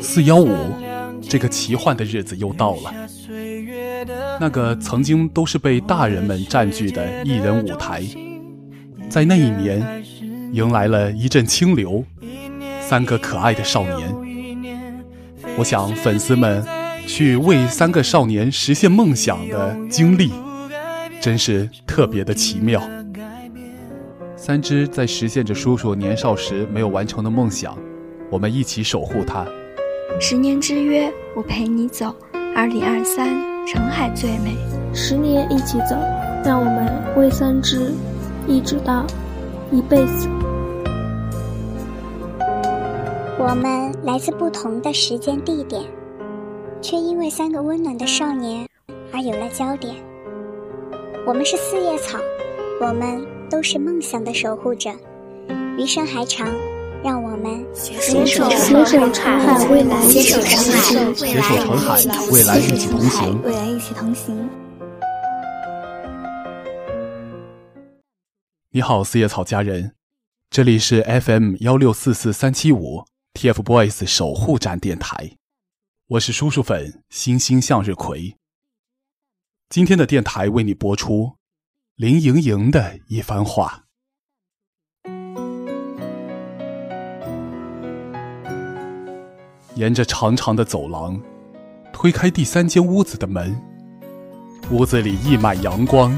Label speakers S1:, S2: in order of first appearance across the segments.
S1: 四幺五，这个奇幻的日子又到了。那个曾经都是被大人们占据的艺人舞台，在那一年，迎来了一阵清流，三个可爱的少年。我想，粉丝们去为三个少年实现梦想的经历，真是特别的奇妙。三只在实现着叔叔年少时没有完成的梦想，我们一起守护它。
S2: 十年之约，我陪你走。二零二三，澄海最美。
S3: 十年一起走，让我们为三只，一直到一辈子。
S4: 我们来自不同的时间地点，却因为三个温暖的少年而有了焦点。我们是四叶草，我们。都是梦想的守护者，余生还长，让我们
S3: 携手携手成海未来，
S4: 携手成海
S1: 携手成海未来一起同行，
S2: 未来一起同行。
S1: 你好，四叶草家人，这里是 FM 幺六四四三七五 TFBOYS 守护站电台，我是叔叔粉星星向日葵。今天的电台为你播出。林盈盈的一番话。沿着长长的走廊，推开第三间屋子的门，屋子里溢满阳光，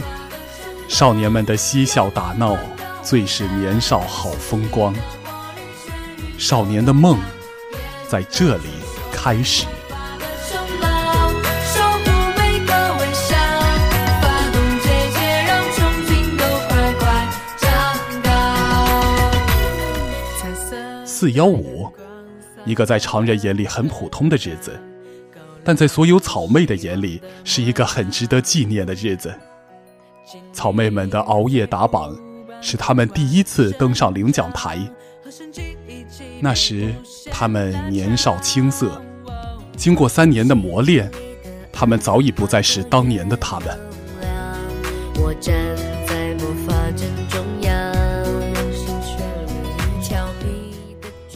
S1: 少年们的嬉笑打闹，最是年少好风光。少年的梦，在这里开始。四幺五，一个在常人眼里很普通的日子，但在所有草妹的眼里是一个很值得纪念的日子。草妹们的熬夜打榜，是他们第一次登上领奖台。那时，他们年少青涩，经过三年的磨练，他们早已不再是当年的他们。我站在魔法阵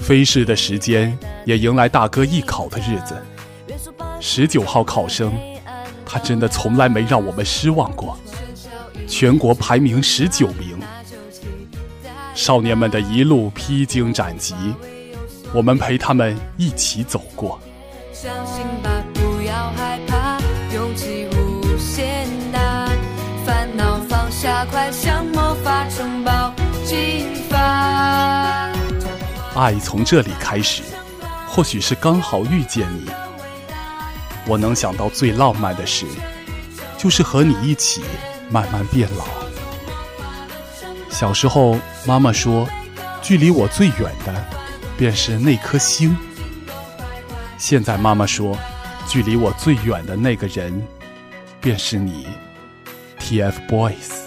S1: 飞逝的时间也迎来大哥艺考的日子。十九号考生，他真的从来没让我们失望过，全国排名十九名。少年们的一路披荆斩棘，我们陪他们一起走过。相信吧，爱从这里开始，或许是刚好遇见你。我能想到最浪漫的事，就是和你一起慢慢变老。小时候，妈妈说，距离我最远的，便是那颗星。现在妈妈说，距离我最远的那个人，便是你，TFBOYS。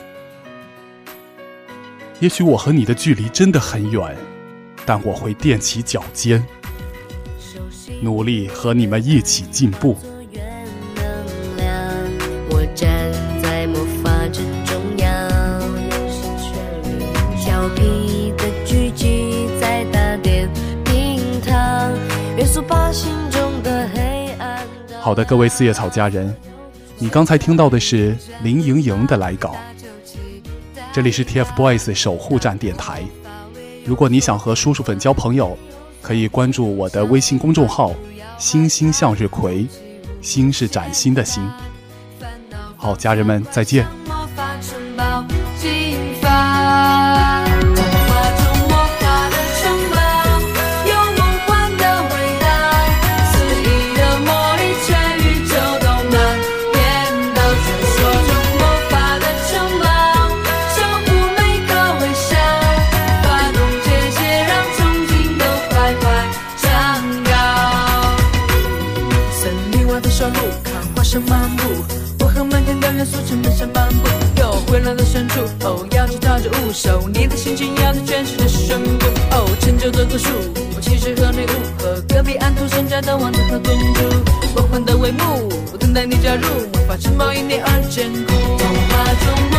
S1: 也许我和你的距离真的很远。但我会踮起脚尖，努力和你们一起进步。好的，各位四叶草家人，你刚才听到的是林盈盈的来稿。这里是 TFBOYS 守护站电台。如果你想和叔叔粉交朋友，可以关注我的微信公众号“星星向日葵”，星是崭新的星。好，家人们再见。
S5: 手，你的心情要在全世界宣布。哦，成就的棵树，我骑士和女巫，和隔壁安徒生家的王子和公主，梦幻的帷幕，我等待你加入，魔法城堡因你而坚固。童话中魔。